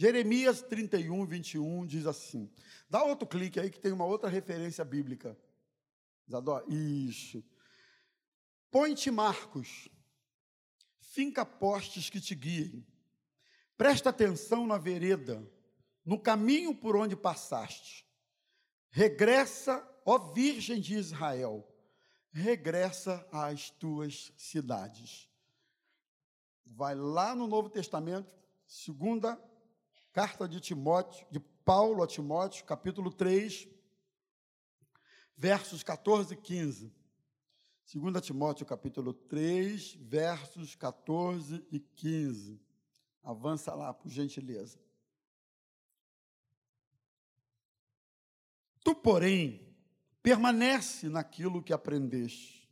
Jeremias 31, 21 diz assim. Dá outro clique aí que tem uma outra referência bíblica. Isadora, isso. Põe-te Marcos, finca postes que te guiem. Presta atenção na vereda, no caminho por onde passaste. Regressa, ó Virgem de Israel, regressa às tuas cidades. Vai lá no Novo Testamento, segunda carta de Timóteo, de Paulo a Timóteo, capítulo 3, versos 14 e 15. 2 Timóteo, capítulo 3, versos 14 e 15. Avança lá, por gentileza. Tu, porém, permanece naquilo que aprendeste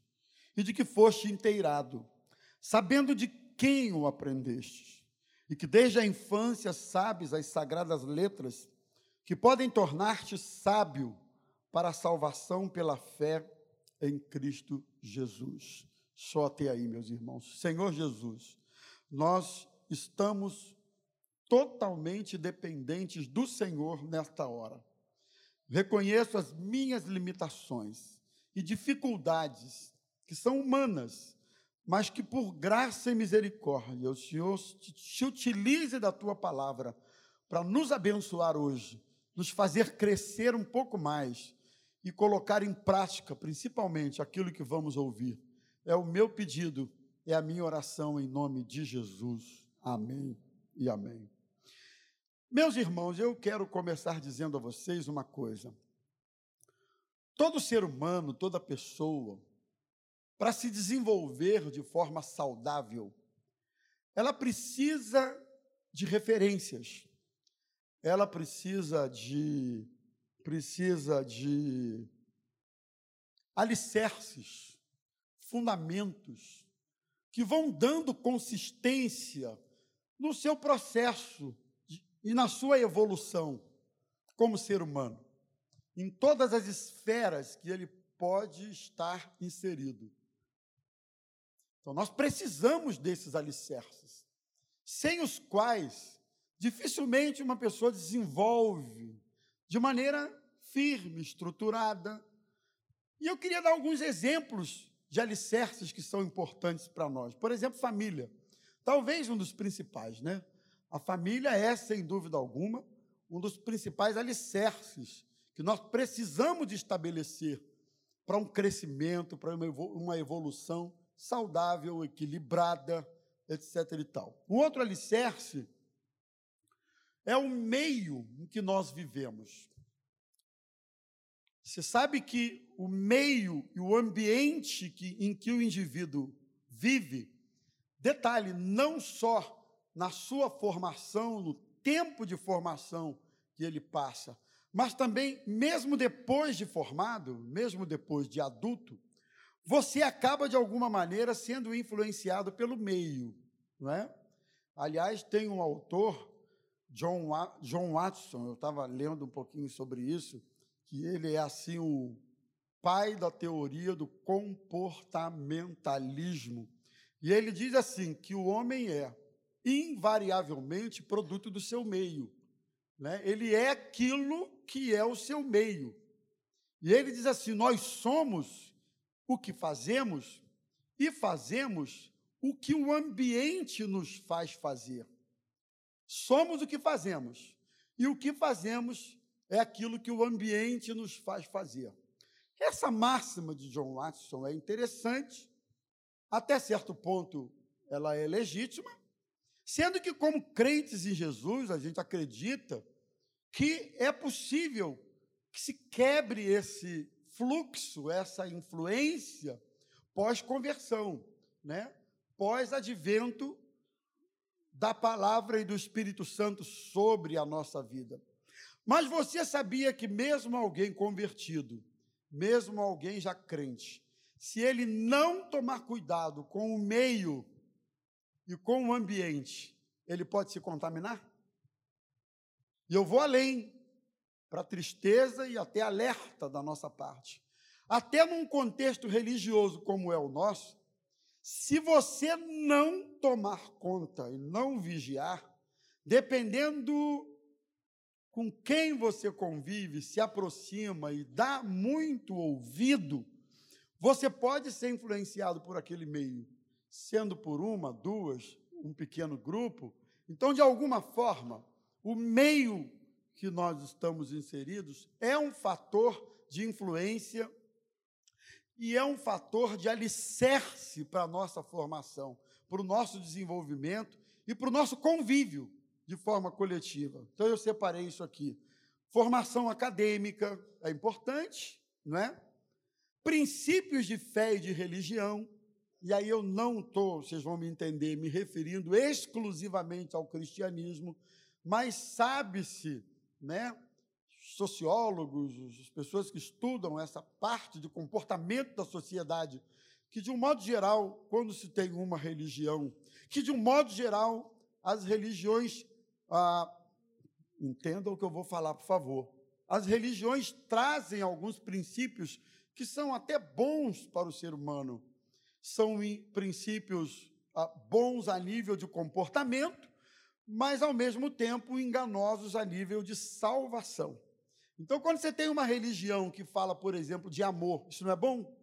e de que foste inteirado, sabendo de quem o aprendeste, e que desde a infância sabes as sagradas letras que podem tornar-te sábio para a salvação pela fé em Cristo Jesus. Só até aí, meus irmãos. Senhor Jesus, nós estamos totalmente dependentes do Senhor nesta hora. Reconheço as minhas limitações e dificuldades que são humanas, mas que por graça e misericórdia o Senhor te utilize da tua palavra para nos abençoar hoje, nos fazer crescer um pouco mais e colocar em prática, principalmente, aquilo que vamos ouvir. É o meu pedido, é a minha oração em nome de Jesus. Amém e amém. Meus irmãos, eu quero começar dizendo a vocês uma coisa. Todo ser humano, toda pessoa, para se desenvolver de forma saudável, ela precisa de referências. Ela precisa de precisa de alicerces, fundamentos, que vão dando consistência no seu processo e na sua evolução como ser humano, em todas as esferas que ele pode estar inserido. Então, nós precisamos desses alicerces, sem os quais dificilmente uma pessoa desenvolve de maneira firme, estruturada. E eu queria dar alguns exemplos de alicerces que são importantes para nós. Por exemplo, família. Talvez um dos principais, né? A família é, sem dúvida alguma, um dos principais alicerces que nós precisamos de estabelecer para um crescimento, para uma evolução saudável, equilibrada, etc. e tal. Um outro alicerce é o meio em que nós vivemos. Você sabe que o meio e o ambiente que, em que o indivíduo vive, detalhe, não só na sua formação, no tempo de formação que ele passa, mas também, mesmo depois de formado, mesmo depois de adulto, você acaba de alguma maneira sendo influenciado pelo meio, não é? Aliás, tem um autor John, John Watson, eu estava lendo um pouquinho sobre isso, que ele é assim o pai da teoria do comportamentalismo. E ele diz assim que o homem é invariavelmente produto do seu meio. Né? Ele é aquilo que é o seu meio. E ele diz assim: nós somos o que fazemos e fazemos o que o ambiente nos faz fazer. Somos o que fazemos. E o que fazemos é aquilo que o ambiente nos faz fazer. Essa máxima de John Watson é interessante, até certo ponto ela é legítima, sendo que, como crentes em Jesus, a gente acredita que é possível que se quebre esse fluxo, essa influência pós-conversão, né? pós-advento da palavra e do Espírito Santo sobre a nossa vida. Mas você sabia que, mesmo alguém convertido, mesmo alguém já crente, se ele não tomar cuidado com o meio e com o ambiente, ele pode se contaminar? E eu vou além, para tristeza e até alerta da nossa parte. Até num contexto religioso como é o nosso, se você não tomar conta e não vigiar, dependendo com quem você convive, se aproxima e dá muito ouvido, você pode ser influenciado por aquele meio, sendo por uma, duas, um pequeno grupo. Então, de alguma forma, o meio que nós estamos inseridos é um fator de influência e é um fator de alicerce para a nossa formação, para o nosso desenvolvimento e para o nosso convívio de forma coletiva. Então eu separei isso aqui. Formação acadêmica é importante, não é? Princípios de fé e de religião. E aí eu não estou, vocês vão me entender, me referindo exclusivamente ao cristianismo, mas sabe-se, né? Sociólogos, as pessoas que estudam essa parte de comportamento da sociedade, que de um modo geral, quando se tem uma religião, que de um modo geral as religiões ah, entendam o que eu vou falar, por favor. As religiões trazem alguns princípios que são até bons para o ser humano. São princípios ah, bons a nível de comportamento, mas ao mesmo tempo enganosos a nível de salvação. Então, quando você tem uma religião que fala, por exemplo, de amor, isso não é bom?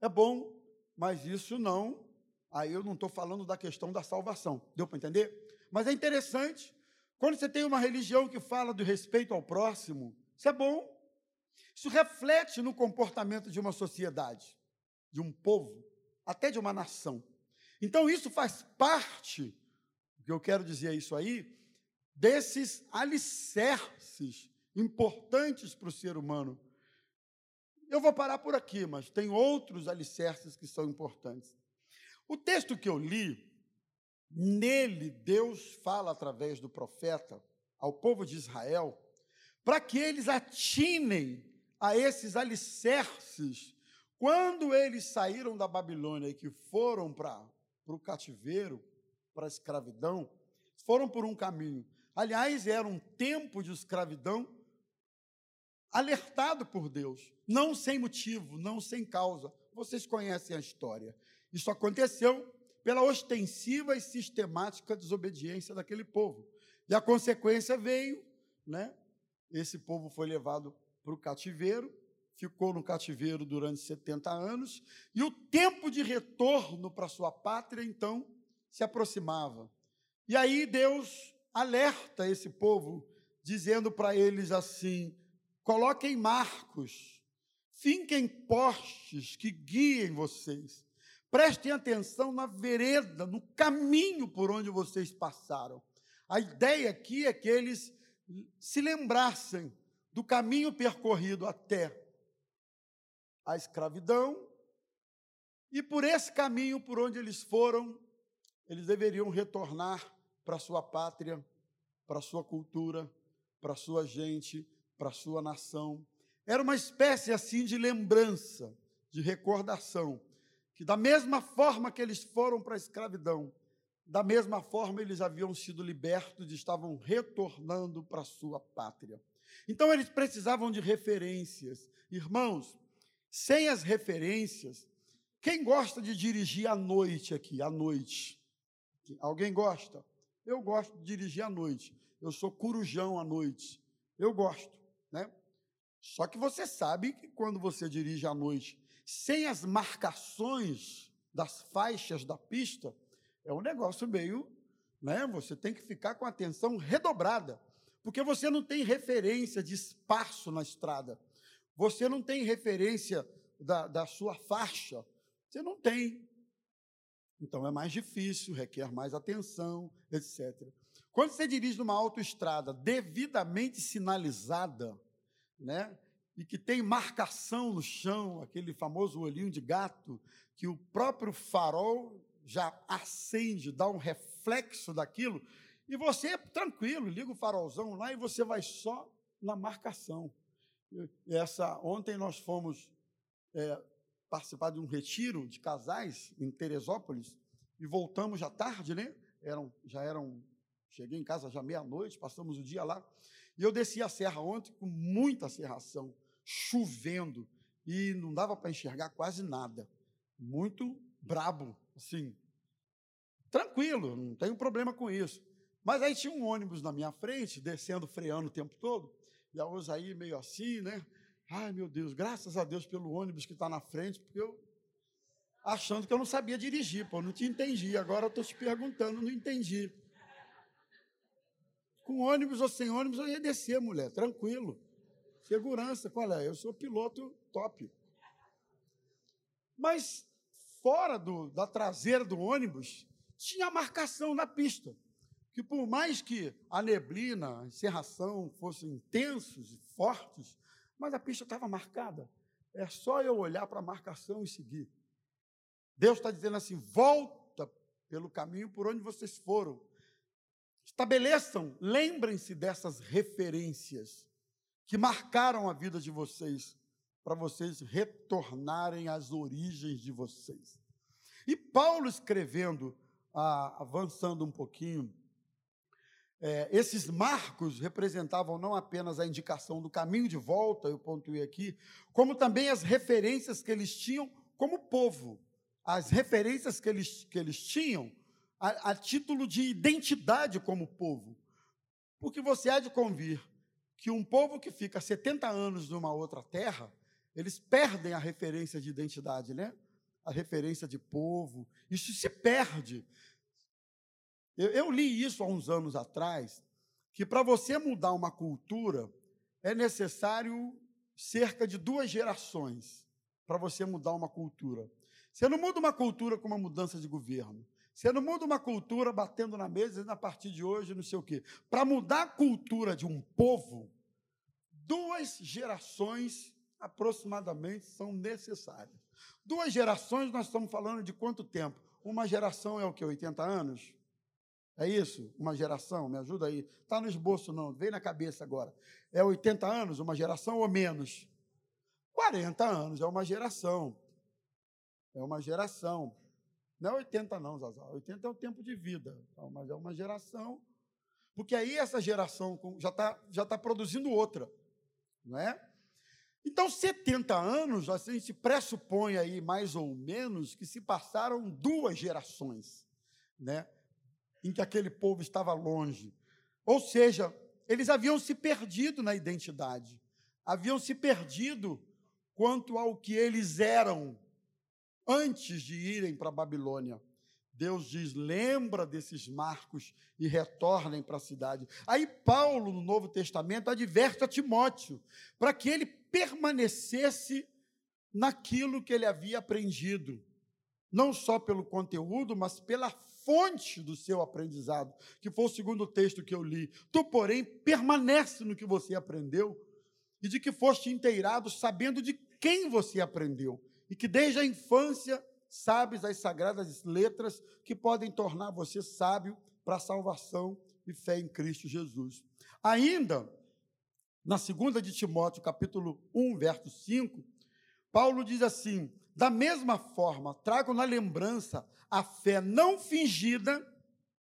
É bom, mas isso não. Aí eu não estou falando da questão da salvação. Deu para entender? Mas é interessante quando você tem uma religião que fala do respeito ao próximo, isso é bom. Isso reflete no comportamento de uma sociedade, de um povo, até de uma nação. Então, isso faz parte, que eu quero dizer é isso aí, desses alicerces importantes para o ser humano. Eu vou parar por aqui, mas tem outros alicerces que são importantes. O texto que eu li, Nele, Deus fala através do profeta ao povo de Israel, para que eles atinem a esses alicerces. Quando eles saíram da Babilônia e que foram para o cativeiro, para a escravidão, foram por um caminho. Aliás, era um tempo de escravidão alertado por Deus, não sem motivo, não sem causa. Vocês conhecem a história. Isso aconteceu pela ostensiva e sistemática desobediência daquele povo. E a consequência veio, né? Esse povo foi levado para o cativeiro, ficou no cativeiro durante 70 anos, e o tempo de retorno para sua pátria, então, se aproximava. E aí Deus alerta esse povo, dizendo para eles assim: coloquem marcos, finquem postes que guiem vocês, Prestem atenção na vereda, no caminho por onde vocês passaram. A ideia aqui é que eles se lembrassem do caminho percorrido até a escravidão, e por esse caminho por onde eles foram, eles deveriam retornar para sua pátria, para sua cultura, para sua gente, para sua nação. Era uma espécie assim de lembrança, de recordação que da mesma forma que eles foram para a escravidão, da mesma forma eles haviam sido libertos e estavam retornando para sua pátria. Então eles precisavam de referências. Irmãos, sem as referências, quem gosta de dirigir à noite aqui, à noite? Alguém gosta? Eu gosto de dirigir à noite. Eu sou corujão à noite. Eu gosto, né? Só que você sabe que quando você dirige à noite sem as marcações das faixas da pista, é um negócio meio, né? Você tem que ficar com atenção redobrada, porque você não tem referência de espaço na estrada, você não tem referência da, da sua faixa, você não tem. Então é mais difícil, requer mais atenção, etc. Quando você dirige numa autoestrada devidamente sinalizada, né? e que tem marcação no chão, aquele famoso olhinho de gato, que o próprio farol já acende, dá um reflexo daquilo, e você, tranquilo, liga o farolzão lá e você vai só na marcação. Essa, ontem nós fomos é, participar de um retiro de casais em Teresópolis e voltamos já tarde, né? Eram, já eram, cheguei em casa já meia-noite, passamos o dia lá. E eu desci a serra ontem com muita serração chovendo e não dava para enxergar quase nada. Muito brabo, assim. Tranquilo, não tenho problema com isso. Mas aí tinha um ônibus na minha frente, descendo, freando o tempo todo, e a Osaí meio assim, né? Ai, meu Deus, graças a Deus pelo ônibus que está na frente, porque eu achando que eu não sabia dirigir, pô, não te entendi. Agora eu estou te perguntando, não entendi. Com ônibus ou sem ônibus, eu ia descer, mulher, tranquilo. Segurança, qual é? Eu sou piloto top. Mas fora do, da traseira do ônibus, tinha marcação na pista. Que por mais que a neblina, a encerração fossem intensos e fortes, mas a pista estava marcada. É só eu olhar para a marcação e seguir. Deus está dizendo assim: volta pelo caminho por onde vocês foram. Estabeleçam, lembrem-se dessas referências que marcaram a vida de vocês, para vocês retornarem às origens de vocês. E Paulo escrevendo, ah, avançando um pouquinho, é, esses marcos representavam não apenas a indicação do caminho de volta, eu pontuei aqui, como também as referências que eles tinham como povo, as referências que eles, que eles tinham a, a título de identidade como povo. Porque você há de convir que um povo que fica 70 anos numa outra terra, eles perdem a referência de identidade, né? A referência de povo, isso se perde. Eu, eu li isso há uns anos atrás, que para você mudar uma cultura, é necessário cerca de duas gerações para você mudar uma cultura. Você não muda uma cultura com uma mudança de governo. Você não muda uma cultura batendo na mesa e a partir de hoje não sei o quê. Para mudar a cultura de um povo, duas gerações aproximadamente são necessárias. Duas gerações, nós estamos falando de quanto tempo? Uma geração é o que? 80 anos? É isso? Uma geração? Me ajuda aí. Está no esboço, não, vem na cabeça agora. É 80 anos, uma geração ou menos? 40 anos é uma geração. É uma geração. Não é 80, não, Zazá. 80 é o tempo de vida. Mas é uma geração. Porque aí essa geração já está já tá produzindo outra. Não é? Então, 70 anos, a gente pressupõe aí, mais ou menos, que se passaram duas gerações. Né? Em que aquele povo estava longe. Ou seja, eles haviam se perdido na identidade, haviam se perdido quanto ao que eles eram antes de irem para a Babilônia. Deus diz: lembra desses marcos e retornem para a cidade. Aí Paulo, no Novo Testamento, adverte a Timóteo para que ele permanecesse naquilo que ele havia aprendido, não só pelo conteúdo, mas pela fonte do seu aprendizado, que foi o segundo texto que eu li. Tu, porém, permanece no que você aprendeu e de que foste inteirado, sabendo de quem você aprendeu, e que desde a infância sabes as sagradas letras que podem tornar você sábio para a salvação e fé em Cristo Jesus. Ainda, na segunda de Timóteo, capítulo 1, verso 5, Paulo diz assim: da mesma forma, trago na lembrança a fé não fingida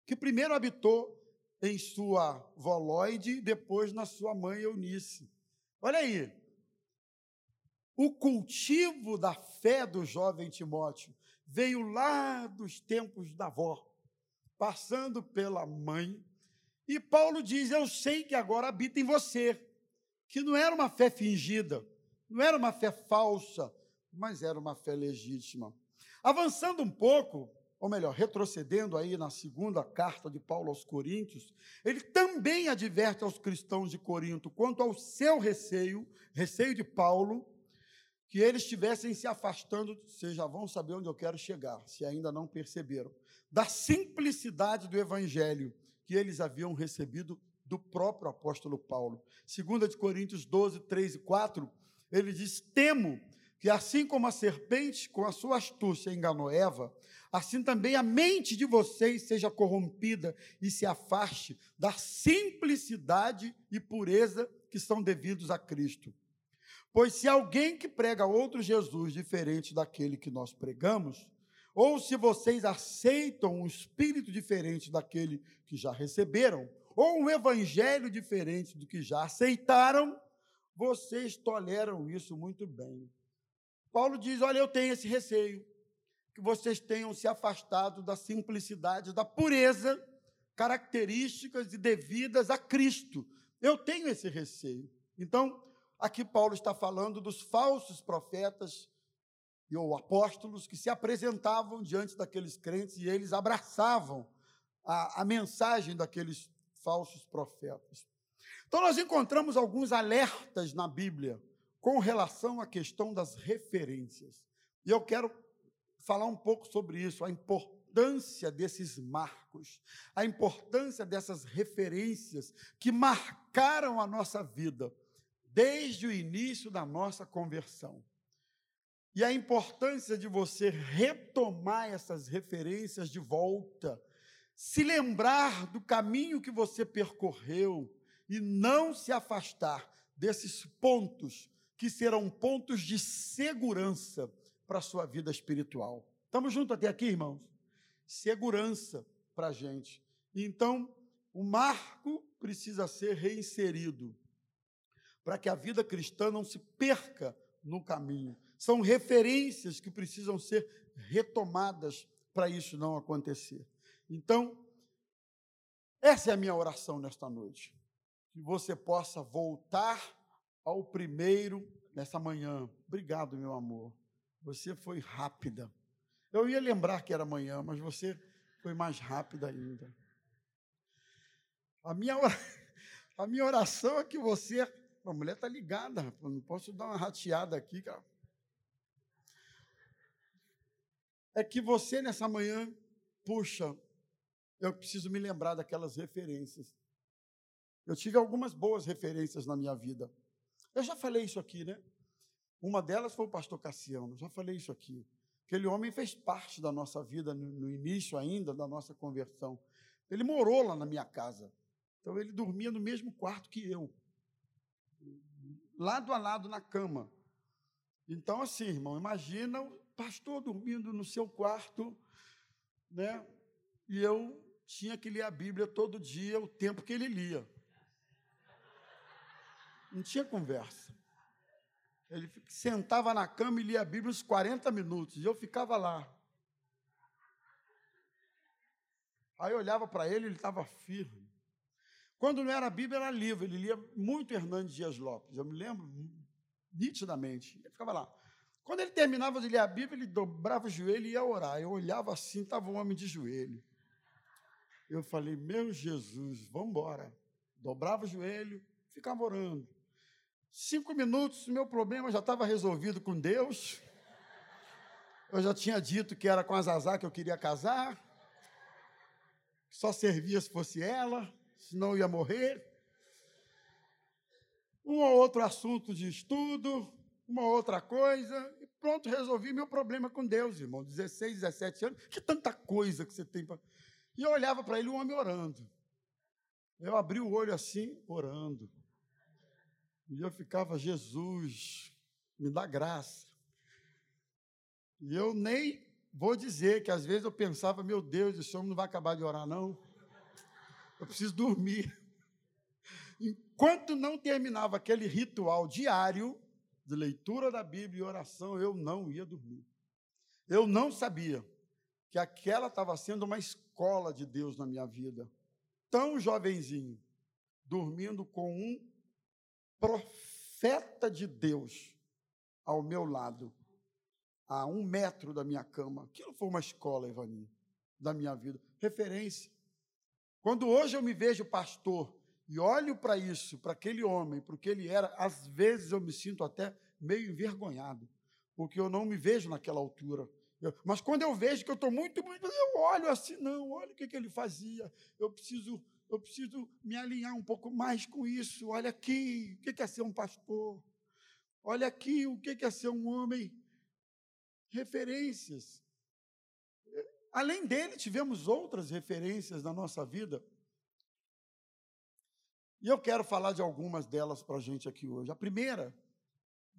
que primeiro habitou em sua Volóide e depois na sua mãe Eunice. Olha aí. O cultivo da fé do jovem Timóteo veio lá dos tempos da avó, passando pela mãe. E Paulo diz: Eu sei que agora habita em você, que não era uma fé fingida, não era uma fé falsa, mas era uma fé legítima. Avançando um pouco, ou melhor, retrocedendo aí na segunda carta de Paulo aos Coríntios, ele também adverte aos cristãos de Corinto quanto ao seu receio, receio de Paulo, que eles estivessem se afastando, vocês já vão saber onde eu quero chegar, se ainda não perceberam, da simplicidade do evangelho que eles haviam recebido do próprio apóstolo Paulo. Segunda de Coríntios 12, 3 e 4, ele diz: "Temo que assim como a serpente com a sua astúcia enganou Eva, assim também a mente de vocês seja corrompida e se afaste da simplicidade e pureza que são devidos a Cristo. Pois se alguém que prega outro Jesus diferente daquele que nós pregamos, ou se vocês aceitam um espírito diferente daquele que já receberam, ou um evangelho diferente do que já aceitaram, vocês toleram isso muito bem. Paulo diz: Olha, eu tenho esse receio, que vocês tenham se afastado da simplicidade, da pureza características e devidas a Cristo. Eu tenho esse receio. Então, aqui Paulo está falando dos falsos profetas ou apóstolos que se apresentavam diante daqueles crentes e eles abraçavam a, a mensagem daqueles falsos profetas. Então, nós encontramos alguns alertas na Bíblia com relação à questão das referências. E eu quero falar um pouco sobre isso, a importância desses marcos, a importância dessas referências que marcaram a nossa vida desde o início da nossa conversão. E a importância de você retomar essas referências de volta, se lembrar do caminho que você percorreu e não se afastar desses pontos que serão pontos de segurança para a sua vida espiritual. Estamos juntos até aqui, irmãos? Segurança para a gente. Então, o marco precisa ser reinserido para que a vida cristã não se perca no caminho. São referências que precisam ser retomadas para isso não acontecer. Então, essa é a minha oração nesta noite. Que você possa voltar ao primeiro nessa manhã. Obrigado, meu amor. Você foi rápida. Eu ia lembrar que era amanhã, mas você foi mais rápida ainda. A minha, a minha oração é que você. A mulher está ligada, não posso dar uma rateada aqui, cara. é que você nessa manhã, puxa, eu preciso me lembrar daquelas referências. Eu tive algumas boas referências na minha vida. Eu já falei isso aqui, né? Uma delas foi o pastor Cassiano, já falei isso aqui. Aquele homem fez parte da nossa vida no, no início ainda da nossa conversão. Ele morou lá na minha casa. Então ele dormia no mesmo quarto que eu. Lado a lado na cama. Então, assim, irmão, imagina pastor dormindo no seu quarto, né? E eu tinha que ler a Bíblia todo dia, o tempo que ele lia. Não tinha conversa. Ele sentava na cama e lia a Bíblia uns 40 minutos, e eu ficava lá. Aí eu olhava para ele, ele estava firme. Quando não era Bíblia, era livro. Ele lia muito Hernandes Dias Lopes. Eu me lembro nitidamente. Ele ficava lá. Quando ele terminava de ler a Bíblia, ele dobrava o joelho e ia orar. Eu olhava assim, estava um homem de joelho. Eu falei, meu Jesus, vamos embora. Dobrava o joelho, ficava orando. Cinco minutos, meu problema já estava resolvido com Deus. Eu já tinha dito que era com a Zazá que eu queria casar. Só servia se fosse ela, senão eu ia morrer. Um ou outro assunto de estudo, uma outra coisa, e pronto, resolvi meu problema com Deus, irmão. 16, 17 anos, que tanta coisa que você tem para. E eu olhava para ele, um homem orando. Eu abri o olho assim, orando. E eu ficava, Jesus, me dá graça. E eu nem vou dizer que às vezes eu pensava, meu Deus, esse homem não vai acabar de orar, não. Eu preciso dormir. Enquanto não terminava aquele ritual diário, de leitura da Bíblia e oração, eu não ia dormir. Eu não sabia que aquela estava sendo uma escola de Deus na minha vida. Tão jovenzinho, dormindo com um profeta de Deus ao meu lado, a um metro da minha cama. Aquilo foi uma escola, Ivani, da minha vida. Referência. Quando hoje eu me vejo pastor e olho para isso, para aquele homem, para o que ele era, às vezes eu me sinto até meio envergonhado, porque eu não me vejo naquela altura. Mas quando eu vejo que eu estou muito, muito, eu olho assim, não, olha o que, que ele fazia. Eu preciso, eu preciso me alinhar um pouco mais com isso. Olha aqui, o que é ser um pastor? Olha aqui, o que é ser um homem? Referências. Além dele, tivemos outras referências na nossa vida. E eu quero falar de algumas delas para a gente aqui hoje. A primeira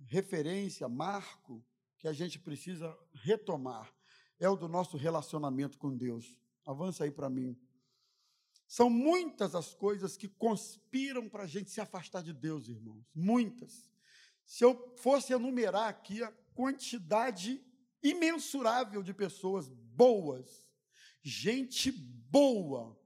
referência, marco, que a gente precisa retomar é o do nosso relacionamento com Deus. Avança aí para mim. São muitas as coisas que conspiram para a gente se afastar de Deus, irmãos. Muitas. Se eu fosse enumerar aqui a quantidade imensurável de pessoas boas, gente boa,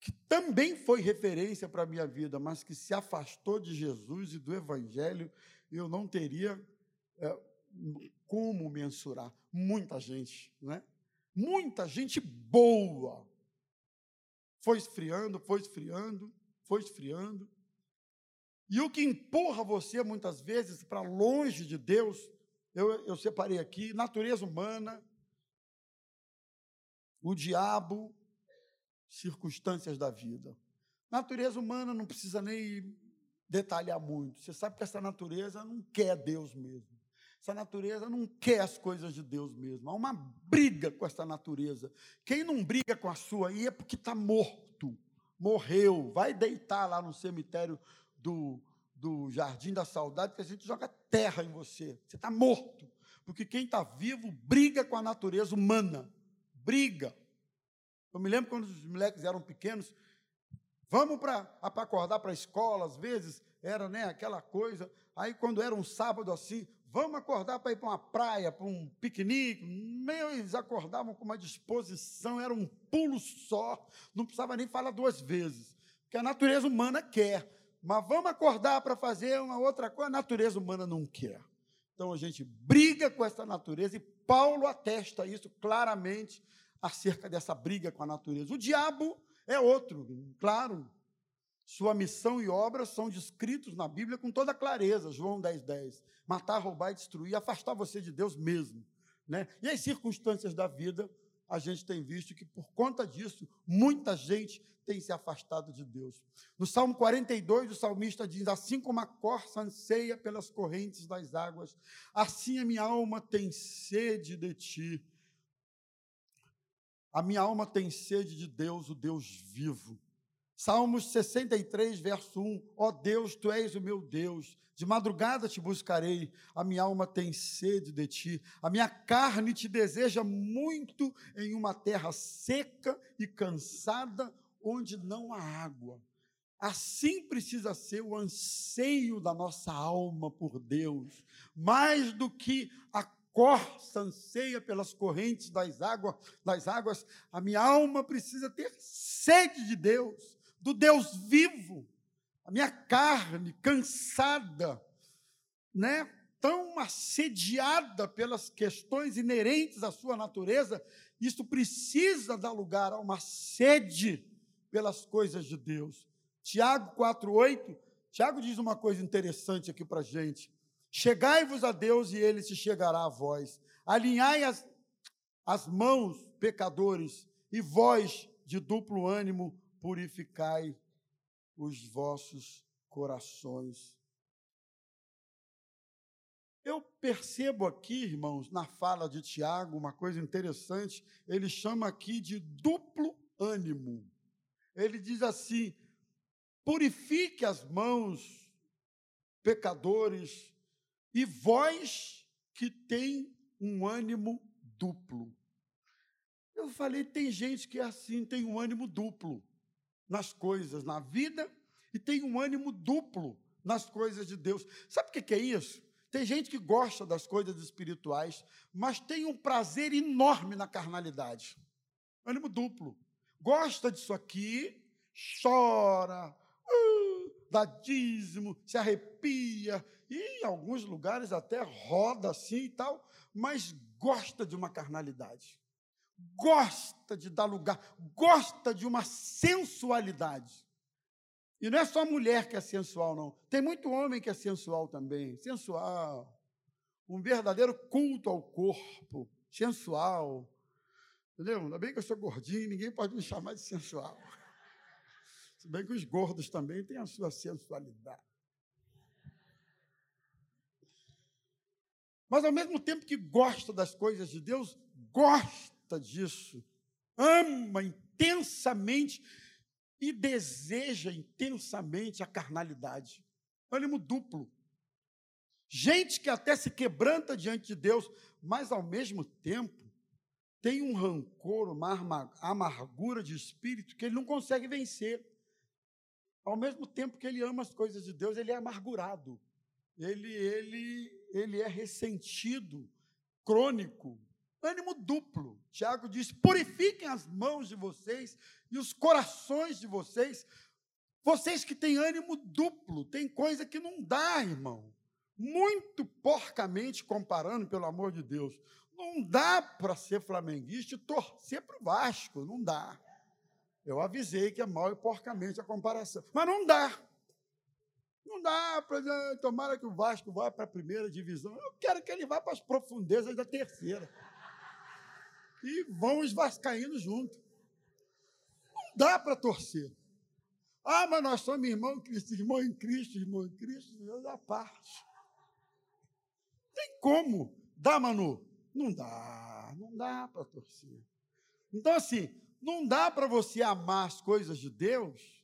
que também foi referência para a minha vida, mas que se afastou de Jesus e do Evangelho, eu não teria é, como mensurar. Muita gente, né? Muita gente boa. Foi esfriando, foi esfriando, foi esfriando. E o que empurra você, muitas vezes, para longe de Deus, eu, eu separei aqui: natureza humana, o diabo, circunstâncias da vida. Natureza humana não precisa nem detalhar muito. Você sabe que essa natureza não quer Deus mesmo. Essa natureza não quer as coisas de Deus mesmo. Há uma briga com essa natureza. Quem não briga com a sua aí é porque está morto, morreu. Vai deitar lá no cemitério do, do Jardim da Saudade, que a gente joga terra em você. Você está morto. Porque quem está vivo briga com a natureza humana. Briga. Eu me lembro quando os moleques eram pequenos, vamos para acordar para a escola, às vezes, era né, aquela coisa. Aí, quando era um sábado assim, vamos acordar para ir para uma praia, para um piquenique. Meu, eles acordavam com uma disposição, era um pulo só, não precisava nem falar duas vezes, porque a natureza humana quer. Mas vamos acordar para fazer uma outra coisa, a natureza humana não quer. Então a gente briga com essa natureza e Paulo atesta isso claramente acerca dessa briga com a natureza. O diabo é outro, claro. Sua missão e obras são descritos na Bíblia com toda clareza, João 10, 10. Matar, roubar e destruir, afastar você de Deus mesmo. Né? E as circunstâncias da vida, a gente tem visto que por conta disso, muita gente tem se afastado de Deus. No Salmo 42, o salmista diz: Assim como a corça anseia pelas correntes das águas, assim a minha alma tem sede de ti. A minha alma tem sede de Deus, o Deus vivo. Salmos 63, verso 1. Ó oh Deus, tu és o meu Deus. De madrugada te buscarei. A minha alma tem sede de ti. A minha carne te deseja muito em uma terra seca e cansada, onde não há água. Assim precisa ser o anseio da nossa alma por Deus, mais do que a corça, anseia pelas correntes das águas, das águas, a minha alma precisa ter sede de Deus, do Deus vivo. A minha carne cansada, né? Tão assediada pelas questões inerentes à sua natureza, isso precisa dar lugar a uma sede pelas coisas de Deus. Tiago 4,8, Tiago diz uma coisa interessante aqui para a gente. Chegai-vos a Deus e ele se chegará a vós. Alinhai as, as mãos, pecadores, e vós, de duplo ânimo, purificai os vossos corações. Eu percebo aqui, irmãos, na fala de Tiago, uma coisa interessante, ele chama aqui de duplo ânimo. Ele diz assim: purifique as mãos, pecadores, e vós que tem um ânimo duplo. Eu falei, tem gente que é assim, tem um ânimo duplo nas coisas, na vida, e tem um ânimo duplo nas coisas de Deus. Sabe o que é isso? Tem gente que gosta das coisas espirituais, mas tem um prazer enorme na carnalidade. Ânimo duplo. Gosta disso aqui, chora, dá dízimo, se arrepia, e em alguns lugares até roda assim e tal, mas gosta de uma carnalidade, gosta de dar lugar, gosta de uma sensualidade. E não é só mulher que é sensual, não. Tem muito homem que é sensual também. Sensual. Um verdadeiro culto ao corpo. Sensual. Entendeu? Ainda bem que eu sou gordinho, ninguém pode me chamar de sensual. Se bem que os gordos também têm a sua sensualidade. Mas ao mesmo tempo que gosta das coisas de Deus, gosta disso, ama intensamente e deseja intensamente a carnalidade. Ânimo duplo. Gente que até se quebranta diante de Deus, mas ao mesmo tempo tem um rancor, uma amargura de espírito que ele não consegue vencer. Ao mesmo tempo que ele ama as coisas de Deus, ele é amargurado. Ele, ele, ele é ressentido, crônico. Ânimo duplo. Tiago diz: purifiquem as mãos de vocês e os corações de vocês. Vocês que têm ânimo duplo, tem coisa que não dá, irmão. Muito porcamente comparando, pelo amor de Deus. Não dá para ser flamenguista e torcer para o Vasco, não dá. Eu avisei que é mal e porcamente a comparação. Mas não dá. Não dá para. Tomara que o Vasco vá para a primeira divisão. Eu quero que ele vá para as profundezas da terceira. E vão os vascaínos junto. Não dá para torcer. Ah, mas nós somos irmão em Cristo, irmão em Cristo, irmão em Cristo, Deus da parte. Tem como. Dá, Manu? Não dá, não dá para torcer. Então, assim, não dá para você amar as coisas de Deus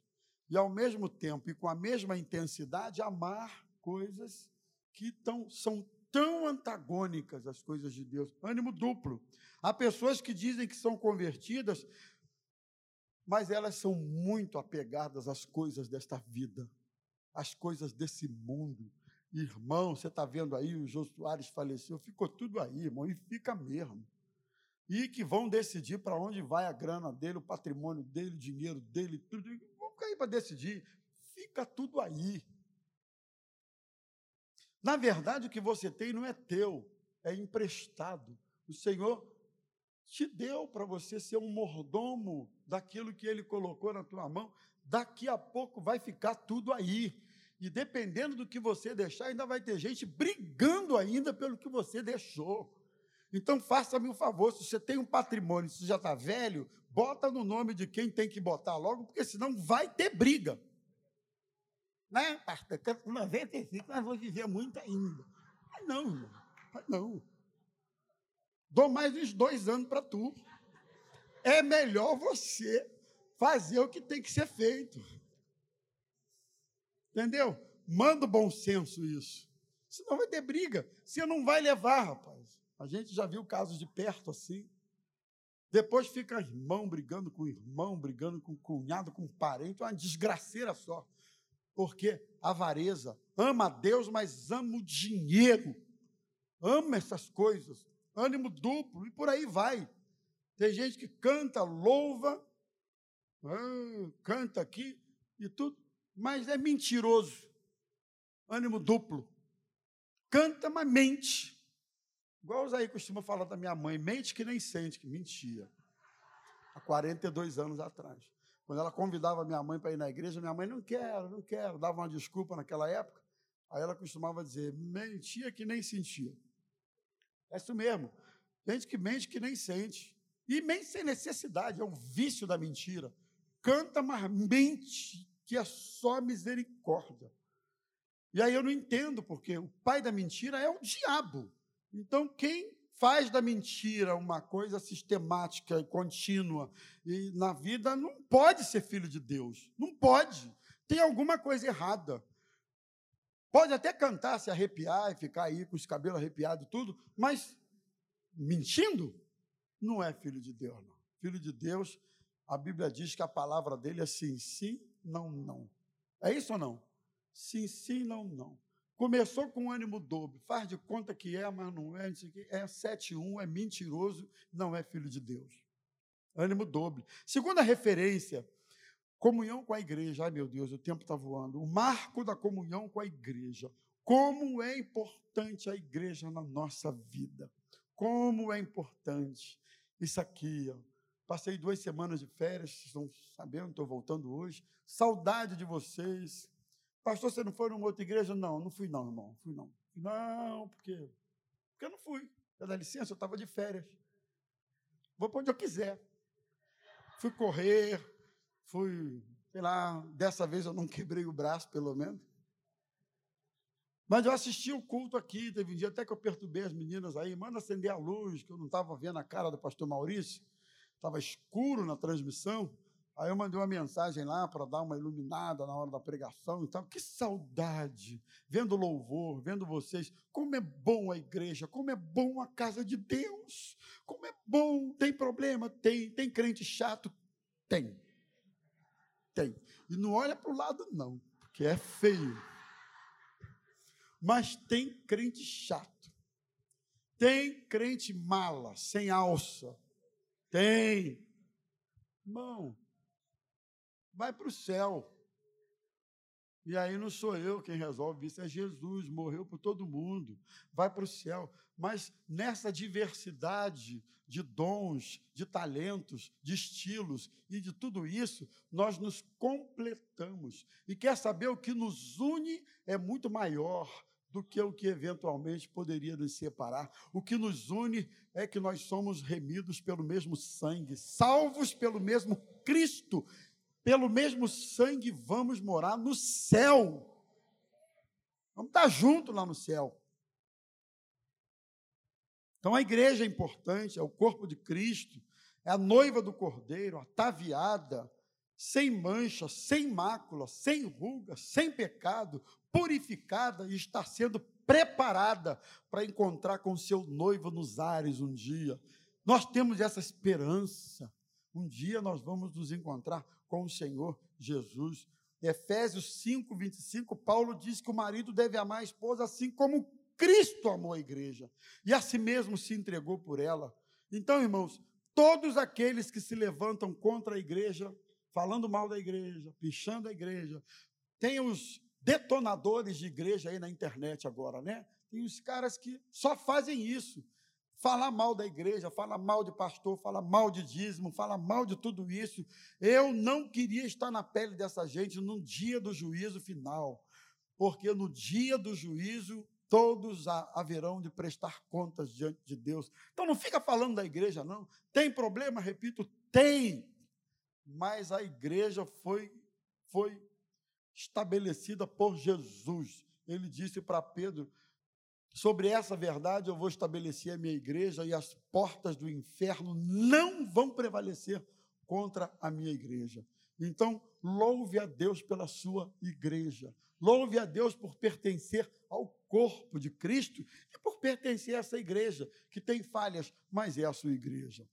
e, ao mesmo tempo e com a mesma intensidade, amar coisas que tão, são tão antagônicas às coisas de Deus. Ânimo duplo. Há pessoas que dizem que são convertidas, mas elas são muito apegadas às coisas desta vida, às coisas desse mundo. Irmão, você está vendo aí, o Jô Soares faleceu, ficou tudo aí, irmão, e fica mesmo. E que vão decidir para onde vai a grana dele, o patrimônio dele, o dinheiro dele, tudo. Vamos cair para decidir. Fica tudo aí. Na verdade, o que você tem não é teu, é emprestado. O Senhor te deu para você ser um mordomo daquilo que ele colocou na tua mão. Daqui a pouco vai ficar tudo aí. E dependendo do que você deixar, ainda vai ter gente brigando ainda pelo que você deixou. Então faça-me um favor, se você tem um patrimônio, se já está velho, bota no nome de quem tem que botar logo, porque senão vai ter briga. Né, pastor? Com 95 nós vamos viver muito ainda. Mas não, mas não. Dou mais uns dois anos para tu. É melhor você fazer o que tem que ser feito. Entendeu? Manda o bom senso isso. Senão vai ter briga. Você não vai levar, rapaz. A gente já viu casos de perto assim. Depois fica irmão brigando com irmão, brigando com cunhado, com parente, uma desgraceira só. Porque avareza, ama a Deus, mas ama o dinheiro. Ama essas coisas ânimo duplo, e por aí vai. Tem gente que canta, louva, ah, canta aqui e tudo, mas é mentiroso. Ânimo duplo. Canta, mas mente. Igual o Zé costuma falar da minha mãe, mente que nem sente, que mentia. Há 42 anos atrás. Quando ela convidava minha mãe para ir na igreja, minha mãe, não quero, não quero, dava uma desculpa naquela época. Aí ela costumava dizer, mentia que nem sentia. É isso mesmo. Gente que mente que nem sente. E mente sem necessidade, é um vício da mentira. Canta, mas mente que é só misericórdia. E aí eu não entendo, porque o pai da mentira é o diabo. Então, quem faz da mentira uma coisa sistemática e contínua e na vida não pode ser filho de Deus. Não pode. Tem alguma coisa errada. Pode até cantar, se arrepiar e ficar aí com os cabelos arrepiados e tudo, mas mentindo, não é filho de Deus, não. Filho de Deus, a Bíblia diz que a palavra dele é sim, sim, não, não. É isso ou não? Sim, sim, não, não. Começou com ânimo dobro, faz de conta que é, mas não é, é 7-1, é mentiroso, não é filho de Deus. Ânimo dobro. Segunda referência, comunhão com a igreja. Ai, meu Deus, o tempo está voando. O marco da comunhão com a igreja. Como é importante a igreja na nossa vida. Como é importante isso aqui. Ó. Passei duas semanas de férias, estão sabendo, estou voltando hoje. Saudade de vocês. Pastor, você não foi numa outra igreja? Não, não fui não, irmão. Fui não. Não, porque, porque eu não fui. Dá licença, eu estava de férias. Vou para onde eu quiser. Fui correr, fui, sei lá, dessa vez eu não quebrei o braço, pelo menos. Mas eu assisti o culto aqui, teve um dia até que eu perturbei as meninas aí, manda acender a luz, que eu não estava vendo a cara do pastor Maurício, estava escuro na transmissão. Aí eu mandei uma mensagem lá para dar uma iluminada na hora da pregação e tal. Que saudade! Vendo louvor, vendo vocês. Como é bom a igreja, como é bom a casa de Deus. Como é bom. Tem problema? Tem. Tem crente chato? Tem. Tem. E não olha para o lado, não, porque é feio. Mas tem crente chato. Tem crente mala, sem alça. Tem. Irmão, vai para o céu. E aí não sou eu quem resolve isso, é Jesus, morreu por todo mundo, vai para o céu. Mas nessa diversidade de dons, de talentos, de estilos e de tudo isso, nós nos completamos. E quer saber o que nos une é muito maior do que o que eventualmente poderia nos separar. O que nos une é que nós somos remidos pelo mesmo sangue, salvos pelo mesmo Cristo pelo mesmo sangue vamos morar no céu. Vamos estar juntos lá no céu. Então a igreja é importante, é o corpo de Cristo, é a noiva do Cordeiro, ataviada, sem mancha, sem mácula, sem ruga, sem pecado, purificada e está sendo preparada para encontrar com seu noivo nos ares um dia. Nós temos essa esperança. Um dia nós vamos nos encontrar com o Senhor Jesus. Efésios 5, 25, Paulo diz que o marido deve amar a esposa assim como Cristo amou a igreja e a si mesmo se entregou por ela. Então, irmãos, todos aqueles que se levantam contra a igreja, falando mal da igreja, pichando a igreja, tem os detonadores de igreja aí na internet agora, né? Tem os caras que só fazem isso falar mal da igreja, fala mal de pastor, fala mal de dízimo, fala mal de tudo isso. Eu não queria estar na pele dessa gente no dia do juízo final, porque no dia do juízo todos haverão de prestar contas diante de Deus. Então não fica falando da igreja, não. Tem problema? Repito, tem. Mas a igreja foi, foi estabelecida por Jesus. Ele disse para Pedro: Sobre essa verdade eu vou estabelecer a minha igreja e as portas do inferno não vão prevalecer contra a minha igreja. Então, louve a Deus pela sua igreja. Louve a Deus por pertencer ao corpo de Cristo e por pertencer a essa igreja, que tem falhas, mas é a sua igreja.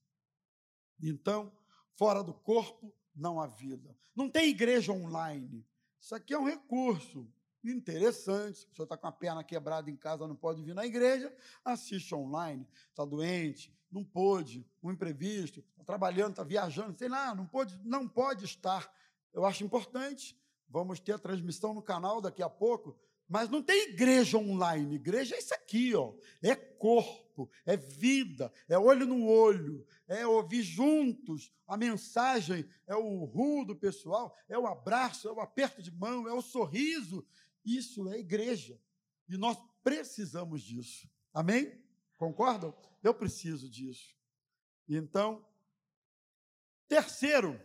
Então, fora do corpo, não há vida. Não tem igreja online. Isso aqui é um recurso. Interessante. O senhor está com a perna quebrada em casa, não pode vir na igreja, assiste online. Está doente, não pôde, um imprevisto, está trabalhando, está viajando, sei lá, não pode, não pode estar. Eu acho importante. Vamos ter a transmissão no canal daqui a pouco. Mas não tem igreja online. Igreja é isso aqui, ó. É corpo, é vida, é olho no olho, é ouvir juntos a mensagem, é o ru do pessoal, é o abraço, é o aperto de mão, é o sorriso, isso é igreja. E nós precisamos disso. Amém? Concordam? Eu preciso disso. Então, terceiro,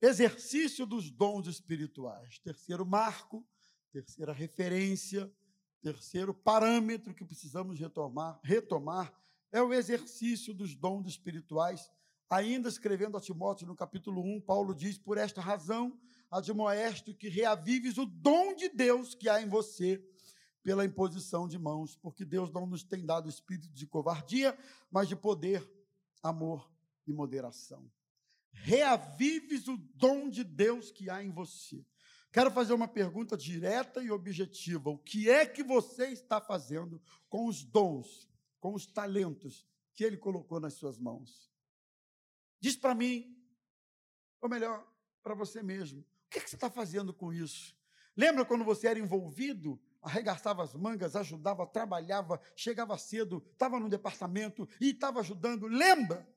exercício dos dons espirituais. Terceiro marco, terceira referência, terceiro parâmetro que precisamos retomar, retomar é o exercício dos dons espirituais. Ainda escrevendo a Timóteo no capítulo 1, Paulo diz: Por esta razão, admoesto que reavives o dom de Deus que há em você pela imposição de mãos, porque Deus não nos tem dado espírito de covardia, mas de poder, amor e moderação. Reavives o dom de Deus que há em você. Quero fazer uma pergunta direta e objetiva. O que é que você está fazendo com os dons, com os talentos que Ele colocou nas suas mãos? Diz para mim, ou melhor, para você mesmo que, que você está fazendo com isso? Lembra quando você era envolvido, arregaçava as mangas, ajudava, trabalhava, chegava cedo, estava no departamento e estava ajudando? Lembra?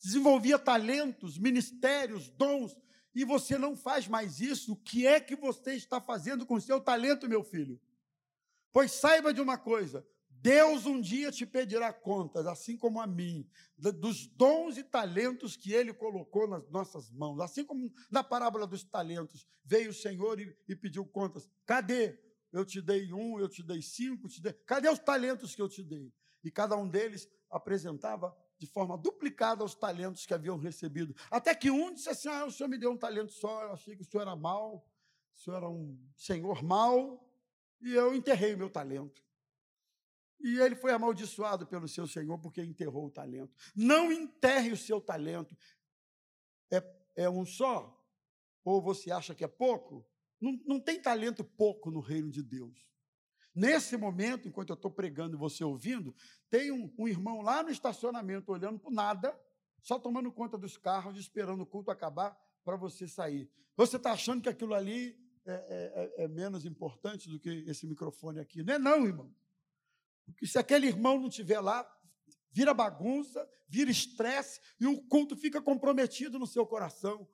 Desenvolvia talentos, ministérios, dons, e você não faz mais isso. O que é que você está fazendo com o seu talento, meu filho? Pois saiba de uma coisa: Deus um dia te pedirá contas, assim como a mim, dos dons e talentos que Ele colocou nas nossas mãos. Assim como na parábola dos talentos, veio o Senhor e, e pediu contas. Cadê? Eu te dei um, eu te dei cinco, te dei... cadê os talentos que eu te dei? E cada um deles apresentava de forma duplicada os talentos que haviam recebido. Até que um disse assim: Ah, o senhor me deu um talento só, eu achei que o senhor era mau, o senhor era um senhor mau, e eu enterrei o meu talento. E ele foi amaldiçoado pelo seu Senhor porque enterrou o talento. Não enterre o seu talento. É, é um só? Ou você acha que é pouco? Não, não tem talento pouco no reino de Deus. Nesse momento, enquanto eu estou pregando e você ouvindo, tem um, um irmão lá no estacionamento olhando para nada, só tomando conta dos carros, esperando o culto acabar para você sair. Você está achando que aquilo ali é, é, é, é, menos importante do que esse microfone aqui? Não é não, irmão. Porque se aquele irmão não estiver lá, vira bagunça, vira estresse e o culto fica comprometido no seu coração.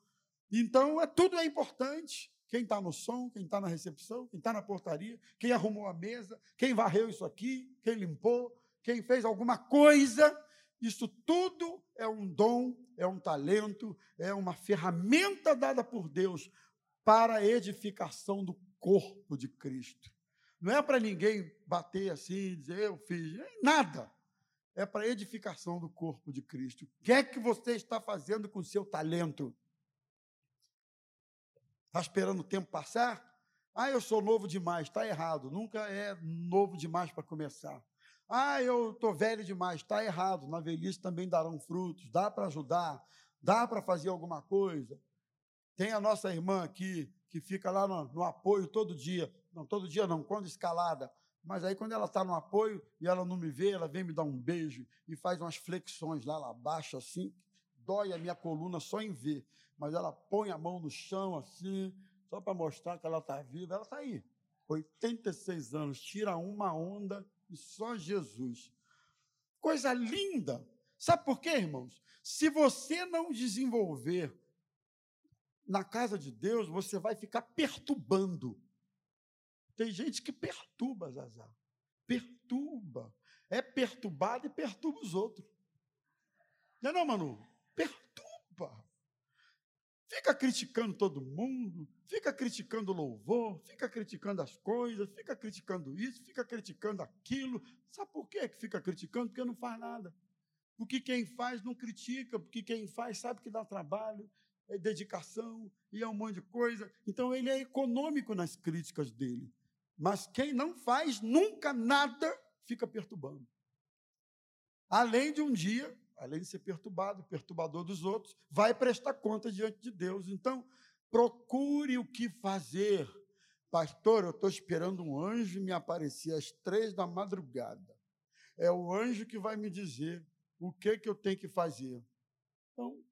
Então, é, tudo é importante. Quem está no som, quem está na recepção, quem está na portaria, quem arrumou a mesa, quem varreu isso aqui, quem limpou, quem fez alguma coisa. Isso tudo é um dom, é um talento, é uma ferramenta dada por Deus para a edificação do corpo de Cristo. Não é para ninguém bater assim e dizer, eu fiz. Nada. É para edificação do corpo de Cristo. O que é que você está fazendo com o seu talento? Está esperando o tempo passar? Ah, eu sou novo demais. Está errado. Nunca é novo demais para começar. Ah, eu estou velho demais. Está errado. Na velhice também darão frutos. Dá para ajudar. Dá para fazer alguma coisa. Tem a nossa irmã aqui, que fica lá no, no apoio todo dia. Não, todo dia não, quando escalada. Mas aí, quando ela está no apoio e ela não me vê, ela vem me dar um beijo e faz umas flexões lá, lá abaixo, assim, dói a minha coluna só em ver. Mas ela põe a mão no chão, assim, só para mostrar que ela está viva. Ela está aí, 86 anos, tira uma onda e só Jesus. Coisa linda. Sabe por quê, irmãos? Se você não desenvolver na casa de Deus, você vai ficar perturbando. Tem gente que perturba, Zazá. Perturba. É perturbado e perturba os outros. Não é não, Manu? Perturba. Fica criticando todo mundo, fica criticando o louvor, fica criticando as coisas, fica criticando isso, fica criticando aquilo. Sabe por quê que fica criticando? Porque não faz nada. Porque quem faz não critica, porque quem faz sabe que dá trabalho, é dedicação e é um monte de coisa. Então ele é econômico nas críticas dele. Mas quem não faz nunca nada fica perturbando. Além de um dia, além de ser perturbado, perturbador dos outros, vai prestar conta diante de Deus. Então, procure o que fazer. Pastor, eu estou esperando um anjo me aparecer às três da madrugada. É o anjo que vai me dizer o que, que eu tenho que fazer. Então,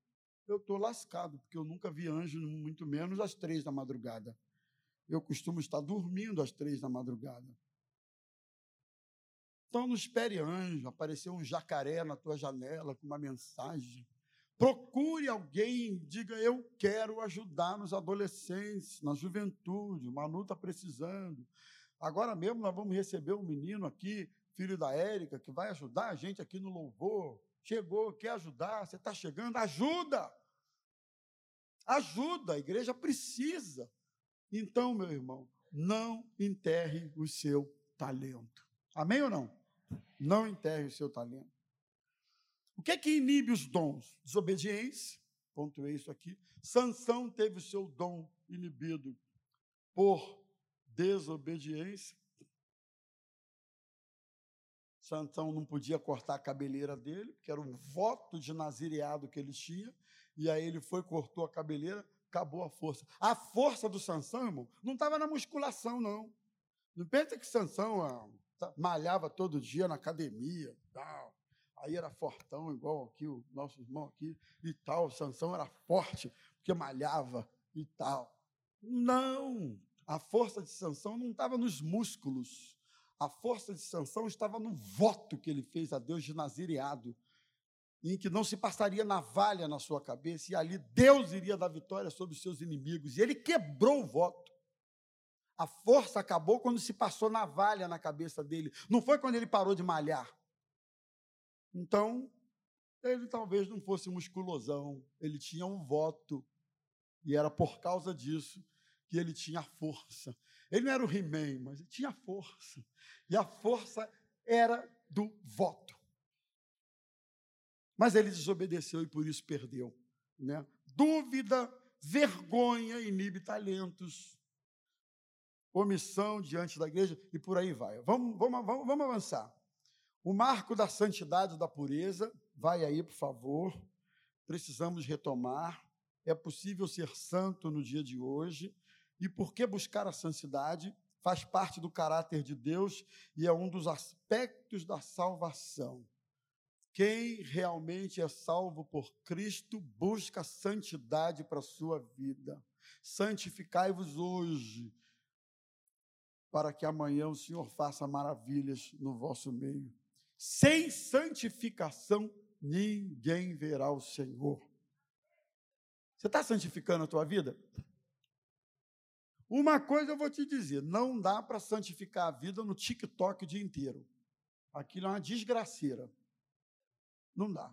eu estou lascado, porque eu nunca vi anjo, muito menos às três da madrugada. Eu costumo estar dormindo às três da madrugada. Então não espere anjo, aparecer um jacaré na tua janela com uma mensagem. Procure alguém, diga eu quero ajudar nos adolescentes, na juventude. O Manu está precisando. Agora mesmo nós vamos receber um menino aqui, filho da Érica, que vai ajudar a gente aqui no louvor. Chegou, quer ajudar, você está chegando, ajuda! Ajuda, a igreja precisa. Então, meu irmão, não enterre o seu talento. Amém ou não? Não enterre o seu talento. O que é que inibe os dons? Desobediência, pontuei isso aqui. Sansão teve o seu dom inibido por desobediência. Sansão não podia cortar a cabeleira dele, porque era um voto de nazireado que ele tinha, e aí ele foi, cortou a cabeleira, acabou a força. A força do Sansão, irmão, não estava na musculação, não. Não pensa que Sansão ah, tá, malhava todo dia na academia, tal. Aí era fortão, igual aqui o nosso irmão aqui, e tal. Sansão era forte, porque malhava e tal. Não! A força de Sansão não estava nos músculos. A força de Sansão estava no voto que ele fez a Deus de nazireado em que não se passaria navalha na sua cabeça, e ali Deus iria dar vitória sobre os seus inimigos. E ele quebrou o voto. A força acabou quando se passou navalha na cabeça dele, não foi quando ele parou de malhar. Então, ele talvez não fosse musculosão, ele tinha um voto, e era por causa disso que ele tinha força. Ele não era o He-Man, mas ele tinha força. E a força era do voto. Mas ele desobedeceu e por isso perdeu. Né? Dúvida, vergonha inibe talentos, omissão diante da igreja e por aí vai. Vamos, vamos, vamos, vamos avançar. O marco da santidade da pureza, vai aí, por favor. Precisamos retomar. É possível ser santo no dia de hoje. E por que buscar a santidade? faz parte do caráter de Deus e é um dos aspectos da salvação. Quem realmente é salvo por Cristo busca santidade para a sua vida. Santificai-vos hoje, para que amanhã o Senhor faça maravilhas no vosso meio. Sem santificação, ninguém verá o Senhor. Você está santificando a tua vida? Uma coisa eu vou te dizer: não dá para santificar a vida no TikTok o dia inteiro. Aquilo é uma desgraceira. Não dá.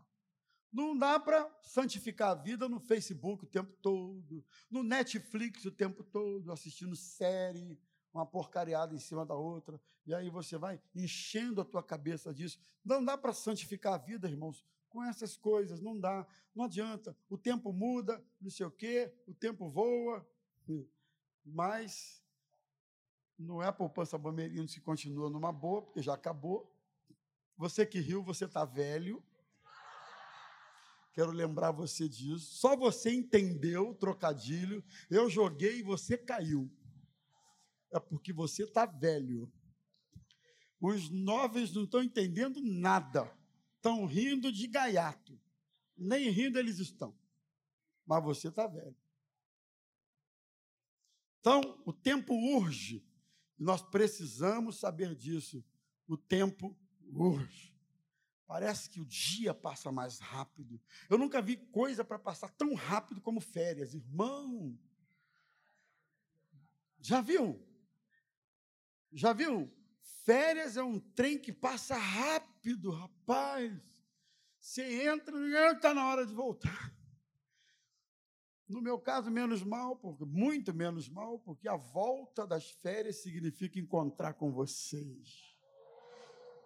Não dá para santificar a vida no Facebook o tempo todo, no Netflix o tempo todo, assistindo série, uma porcariada em cima da outra, e aí você vai enchendo a tua cabeça disso. Não dá para santificar a vida, irmãos, com essas coisas, não dá, não adianta. O tempo muda, não sei o quê, o tempo voa, mas não é a poupança Bameirinho que continua numa boa, porque já acabou. Você que riu, você está velho, Quero lembrar você disso. Só você entendeu o trocadilho. Eu joguei e você caiu. É porque você está velho. Os novos não estão entendendo nada. Estão rindo de gaiato. Nem rindo eles estão. Mas você está velho. Então, o tempo urge. Nós precisamos saber disso. O tempo urge. Parece que o dia passa mais rápido. Eu nunca vi coisa para passar tão rápido como férias, irmão. Já viu? Já viu? Férias é um trem que passa rápido, rapaz. Você entra está na hora de voltar. No meu caso, menos mal, porque, muito menos mal, porque a volta das férias significa encontrar com vocês.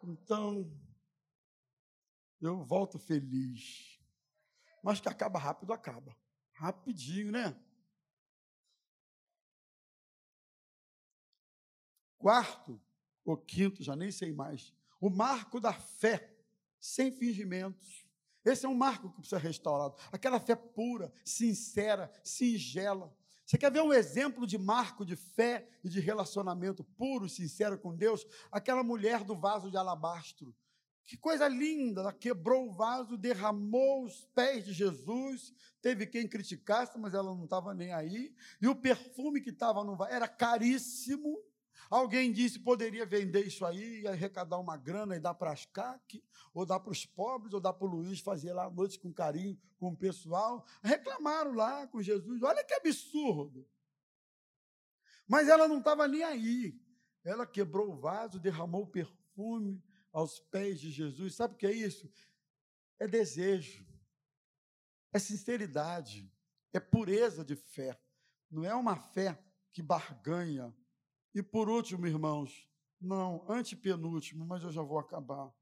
Então, eu volto feliz. Mas que acaba rápido, acaba. Rapidinho, né? Quarto, ou quinto, já nem sei mais. O marco da fé, sem fingimentos. Esse é um marco que precisa ser restaurado. Aquela fé pura, sincera, singela. Você quer ver um exemplo de marco de fé e de relacionamento puro sincero com Deus? Aquela mulher do vaso de alabastro que coisa linda! Ela quebrou o vaso, derramou os pés de Jesus. Teve quem criticasse, mas ela não estava nem aí. E o perfume que estava no vaso era caríssimo. Alguém disse poderia vender isso aí e arrecadar uma grana e dar para as CAC, ou dar para os pobres, ou dar para o Luiz fazer lá a noite com carinho com o pessoal. Reclamaram lá com Jesus. Olha que absurdo! Mas ela não estava nem aí. Ela quebrou o vaso, derramou o perfume, aos pés de Jesus. Sabe o que é isso? É desejo, é sinceridade, é pureza de fé. Não é uma fé que barganha. E por último, irmãos, não, antepenúltimo, mas eu já vou acabar.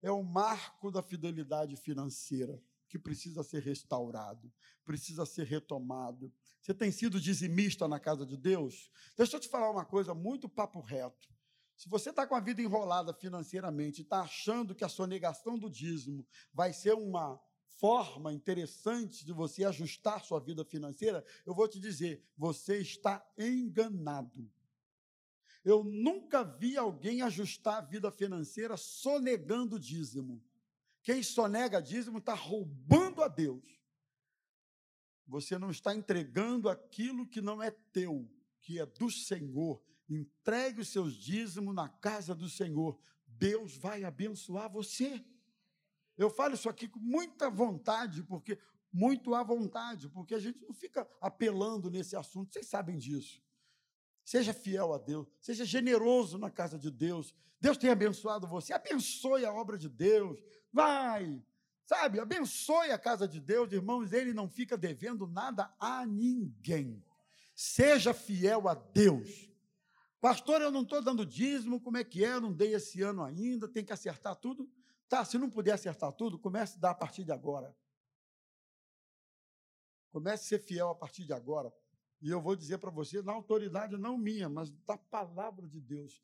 É o marco da fidelidade financeira que precisa ser restaurado, precisa ser retomado. Você tem sido dizimista na casa de Deus? Deixa eu te falar uma coisa muito papo reto. Se você está com a vida enrolada financeiramente está achando que a sonegação do dízimo vai ser uma forma interessante de você ajustar sua vida financeira, eu vou te dizer, você está enganado. Eu nunca vi alguém ajustar a vida financeira sonegando dízimo. Quem sonega dízimo está roubando a Deus. Você não está entregando aquilo que não é teu, que é do Senhor Entregue os seus dízimos na casa do Senhor. Deus vai abençoar você. Eu falo isso aqui com muita vontade, porque muito à vontade, porque a gente não fica apelando nesse assunto, vocês sabem disso. Seja fiel a Deus, seja generoso na casa de Deus. Deus tem abençoado você, abençoe a obra de Deus. Vai, sabe, abençoe a casa de Deus, irmãos, ele não fica devendo nada a ninguém. Seja fiel a Deus. Pastor, eu não estou dando dízimo, como é que é? Eu não dei esse ano ainda, tem que acertar tudo. Tá, se não puder acertar tudo, comece a dar a partir de agora. Comece a ser fiel a partir de agora. E eu vou dizer para você, na autoridade não minha, mas da palavra de Deus,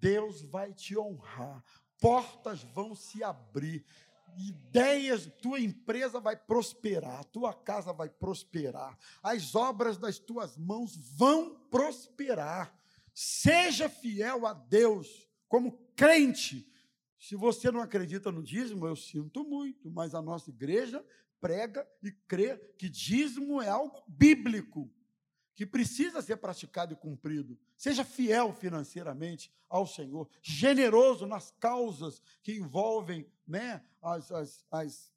Deus vai te honrar, portas vão se abrir, ideias, tua empresa vai prosperar, tua casa vai prosperar, as obras das tuas mãos vão prosperar Seja fiel a Deus como crente. Se você não acredita no dízimo, eu sinto muito, mas a nossa igreja prega e crê que dízimo é algo bíblico, que precisa ser praticado e cumprido. Seja fiel financeiramente ao Senhor, generoso nas causas que envolvem né, as, as, as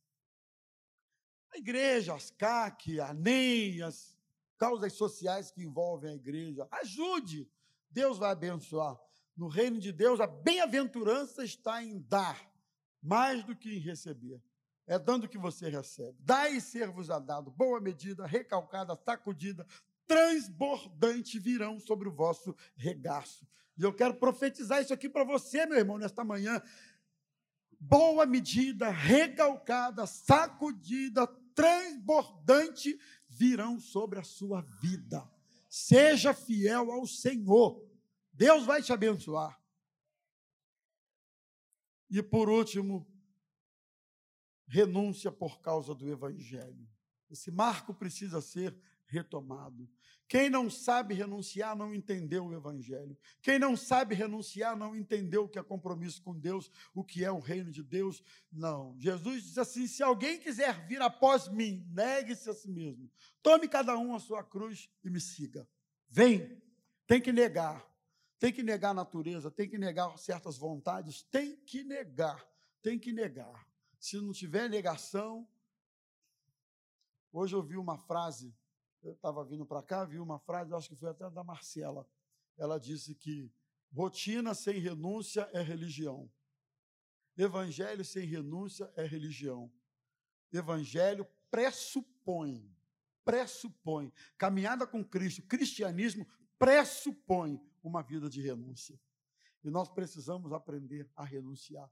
a igreja, as CAC, a NEM, as causas sociais que envolvem a igreja. Ajude, Deus vai abençoar. No reino de Deus, a bem-aventurança está em dar, mais do que em receber. É dando que você recebe. Dai e ser-vos a dado. Boa medida, recalcada, sacudida, transbordante virão sobre o vosso regaço. E eu quero profetizar isso aqui para você, meu irmão, nesta manhã. Boa medida, recalcada, sacudida, transbordante virão sobre a sua vida. Seja fiel ao Senhor. Deus vai te abençoar. E por último, renúncia por causa do Evangelho. Esse marco precisa ser retomado. Quem não sabe renunciar não entendeu o Evangelho. Quem não sabe renunciar não entendeu o que é compromisso com Deus, o que é o reino de Deus. Não. Jesus diz assim: se alguém quiser vir após mim, negue-se a si mesmo. Tome cada um a sua cruz e me siga. Vem. Tem que negar. Tem que negar a natureza, tem que negar certas vontades, tem que negar. Tem que negar. Se não tiver negação. Hoje eu vi uma frase eu estava vindo para cá, vi uma frase, acho que foi até da Marcela. Ela disse que rotina sem renúncia é religião. Evangelho sem renúncia é religião. Evangelho pressupõe, pressupõe, caminhada com Cristo, cristianismo pressupõe uma vida de renúncia. E nós precisamos aprender a renunciar.